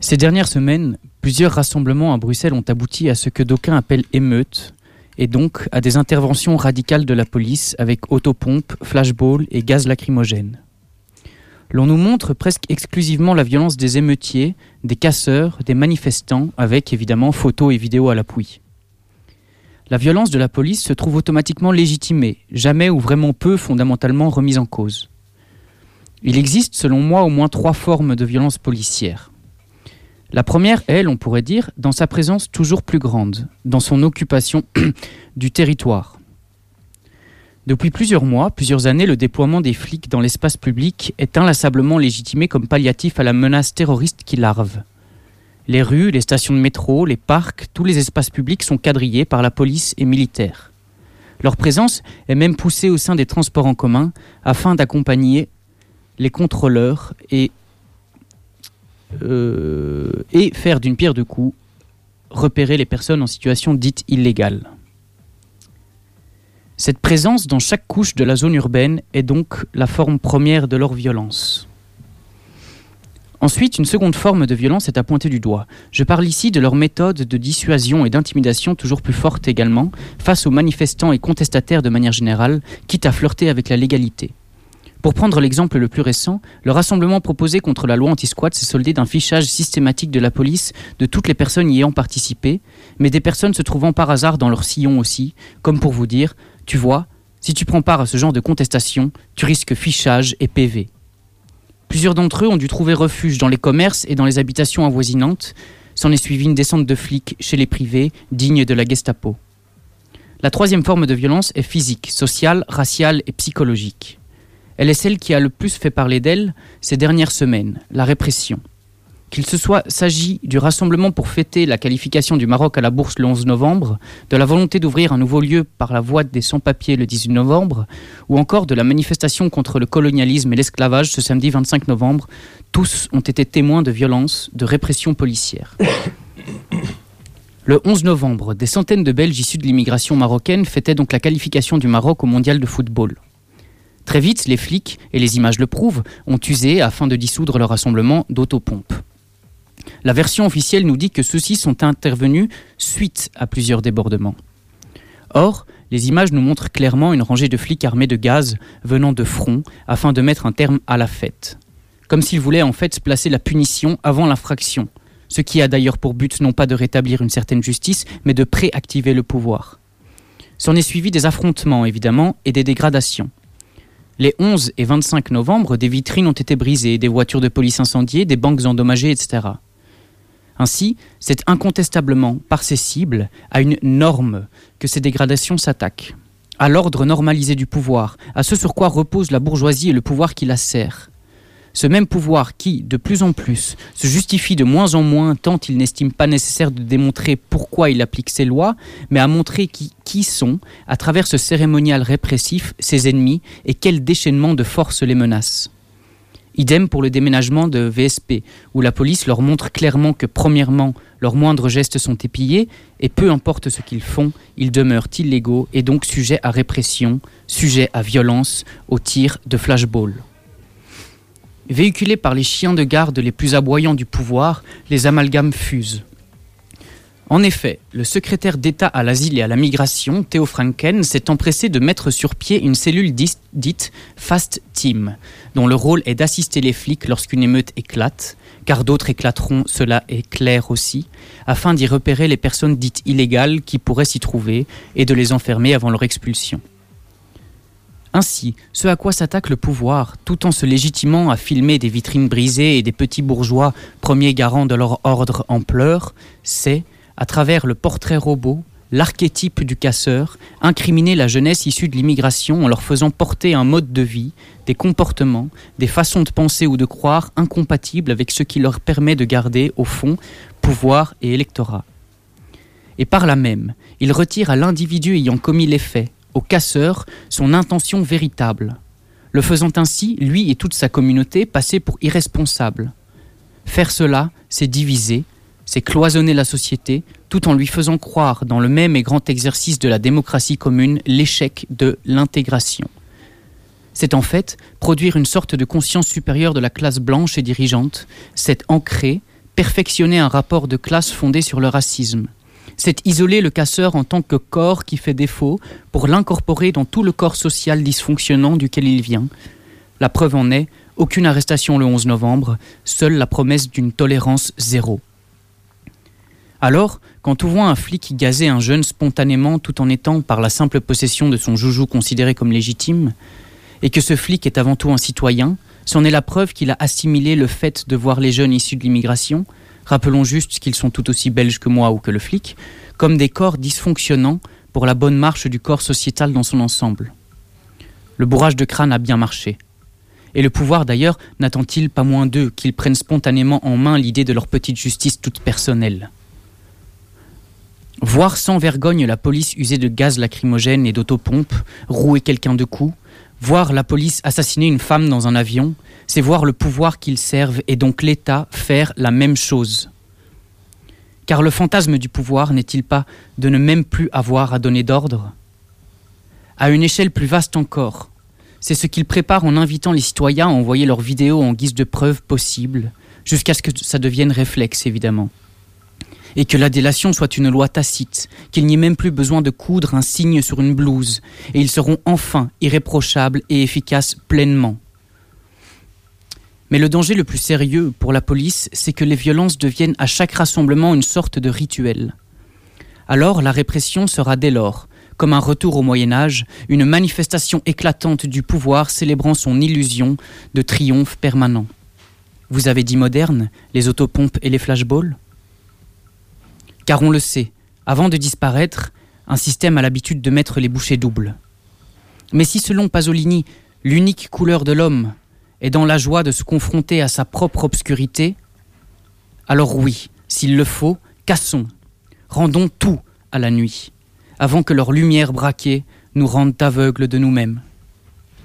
Ces dernières semaines, plusieurs rassemblements à Bruxelles ont abouti à ce que d'aucuns appellent émeutes, et donc à des interventions radicales de la police avec autopompes, flashballs et gaz lacrymogènes. L'on nous montre presque exclusivement la violence des émeutiers, des casseurs, des manifestants, avec évidemment photos et vidéos à l'appui. La violence de la police se trouve automatiquement légitimée, jamais ou vraiment peu fondamentalement remise en cause. Il existe selon moi au moins trois formes de violence policière. La première, elle, on pourrait dire, dans sa présence toujours plus grande, dans son occupation du territoire. Depuis plusieurs mois, plusieurs années, le déploiement des flics dans l'espace public est inlassablement légitimé comme palliatif à la menace terroriste qui larve. Les rues, les stations de métro, les parcs, tous les espaces publics sont quadrillés par la police et militaires. Leur présence est même poussée au sein des transports en commun afin d'accompagner les contrôleurs et euh, et faire d'une pierre deux coups, repérer les personnes en situation dite illégale. Cette présence dans chaque couche de la zone urbaine est donc la forme première de leur violence. Ensuite, une seconde forme de violence est à pointer du doigt. Je parle ici de leur méthode de dissuasion et d'intimidation toujours plus forte également, face aux manifestants et contestataires de manière générale, quitte à flirter avec la légalité. Pour prendre l'exemple le plus récent, le rassemblement proposé contre la loi anti-squat s'est soldé d'un fichage systématique de la police de toutes les personnes y ayant participé, mais des personnes se trouvant par hasard dans leur sillon aussi, comme pour vous dire, tu vois, si tu prends part à ce genre de contestation, tu risques fichage et PV. Plusieurs d'entre eux ont dû trouver refuge dans les commerces et dans les habitations avoisinantes. S'en est suivi une descente de flics chez les privés, dignes de la Gestapo. La troisième forme de violence est physique, sociale, raciale et psychologique. Elle est celle qui a le plus fait parler d'elle ces dernières semaines, la répression. Qu'il se soit s'agit du rassemblement pour fêter la qualification du Maroc à la bourse le 11 novembre, de la volonté d'ouvrir un nouveau lieu par la voie des sans-papiers le 18 novembre, ou encore de la manifestation contre le colonialisme et l'esclavage ce samedi 25 novembre, tous ont été témoins de violences, de répression policière. Le 11 novembre, des centaines de Belges issus de l'immigration marocaine fêtaient donc la qualification du Maroc au mondial de football. Très vite, les flics, et les images le prouvent, ont usé afin de dissoudre le rassemblement d'autopompes. La version officielle nous dit que ceux-ci sont intervenus suite à plusieurs débordements. Or, les images nous montrent clairement une rangée de flics armés de gaz venant de front afin de mettre un terme à la fête. Comme s'ils voulaient en fait placer la punition avant l'infraction, ce qui a d'ailleurs pour but non pas de rétablir une certaine justice, mais de préactiver le pouvoir. S'en est suivi des affrontements évidemment et des dégradations. Les 11 et 25 novembre, des vitrines ont été brisées, des voitures de police incendiées, des banques endommagées, etc. Ainsi, c'est incontestablement par ces cibles à une norme que ces dégradations s'attaquent, à l'ordre normalisé du pouvoir, à ce sur quoi repose la bourgeoisie et le pouvoir qui la sert. Ce même pouvoir qui, de plus en plus, se justifie de moins en moins tant il n'estime pas nécessaire de démontrer pourquoi il applique ses lois, mais à montrer qui, sont, à travers ce cérémonial répressif, ses ennemis et quel déchaînement de force les menace. Idem pour le déménagement de VSP, où la police leur montre clairement que, premièrement, leurs moindres gestes sont épillés, et peu importe ce qu'ils font, ils demeurent illégaux et donc sujets à répression, sujets à violence, au tir de flashball. Véhiculés par les chiens de garde les plus aboyants du pouvoir, les amalgames fusent. En effet, le secrétaire d'État à l'asile et à la migration, Theo Franken, s'est empressé de mettre sur pied une cellule dite Fast Team, dont le rôle est d'assister les flics lorsqu'une émeute éclate, car d'autres éclateront, cela est clair aussi, afin d'y repérer les personnes dites illégales qui pourraient s'y trouver et de les enfermer avant leur expulsion. Ainsi, ce à quoi s'attaque le pouvoir, tout en se légitimant à filmer des vitrines brisées et des petits bourgeois premiers garants de leur ordre en pleurs, c'est, à travers le portrait robot, l'archétype du casseur, incriminer la jeunesse issue de l'immigration en leur faisant porter un mode de vie, des comportements, des façons de penser ou de croire incompatibles avec ce qui leur permet de garder, au fond, pouvoir et électorat. Et par là même, il retire à l'individu ayant commis les faits, au casseur son intention véritable, le faisant ainsi, lui et toute sa communauté, passer pour irresponsables. Faire cela, c'est diviser, c'est cloisonner la société, tout en lui faisant croire, dans le même et grand exercice de la démocratie commune, l'échec de l'intégration. C'est en fait produire une sorte de conscience supérieure de la classe blanche et dirigeante, c'est ancrer, perfectionner un rapport de classe fondé sur le racisme. C'est isoler le casseur en tant que corps qui fait défaut pour l'incorporer dans tout le corps social dysfonctionnant duquel il vient. La preuve en est, aucune arrestation le 11 novembre, seule la promesse d'une tolérance zéro. Alors, quand on voit un flic gazer un jeune spontanément tout en étant, par la simple possession de son joujou considéré comme légitime, et que ce flic est avant tout un citoyen, c'en est la preuve qu'il a assimilé le fait de voir les jeunes issus de l'immigration, rappelons juste qu'ils sont tout aussi belges que moi ou que le flic, comme des corps dysfonctionnants pour la bonne marche du corps sociétal dans son ensemble. Le bourrage de crâne a bien marché. Et le pouvoir d'ailleurs n'attend-il pas moins d'eux qu'ils prennent spontanément en main l'idée de leur petite justice toute personnelle? Voir sans vergogne la police user de gaz lacrymogène et d'autopompe, rouer quelqu'un de coups, voir la police assassiner une femme dans un avion, c'est voir le pouvoir qu'ils servent et donc l'État faire la même chose. Car le fantasme du pouvoir n'est-il pas de ne même plus avoir à donner d'ordre? À une échelle plus vaste encore, c'est ce qu'ils préparent en invitant les citoyens à envoyer leurs vidéos en guise de preuve possible, jusqu'à ce que ça devienne réflexe évidemment et que la délation soit une loi tacite, qu'il n'y ait même plus besoin de coudre un signe sur une blouse, et ils seront enfin irréprochables et efficaces pleinement. Mais le danger le plus sérieux pour la police, c'est que les violences deviennent à chaque rassemblement une sorte de rituel. Alors la répression sera dès lors, comme un retour au Moyen Âge, une manifestation éclatante du pouvoir célébrant son illusion de triomphe permanent. Vous avez dit moderne, les autopompes et les flashballs? Car on le sait, avant de disparaître, un système a l'habitude de mettre les bouchées doubles. Mais si selon Pasolini, l'unique couleur de l'homme est dans la joie de se confronter à sa propre obscurité, alors oui, s'il le faut, cassons, rendons tout à la nuit, avant que leur lumière braquée nous rende aveugles de nous-mêmes.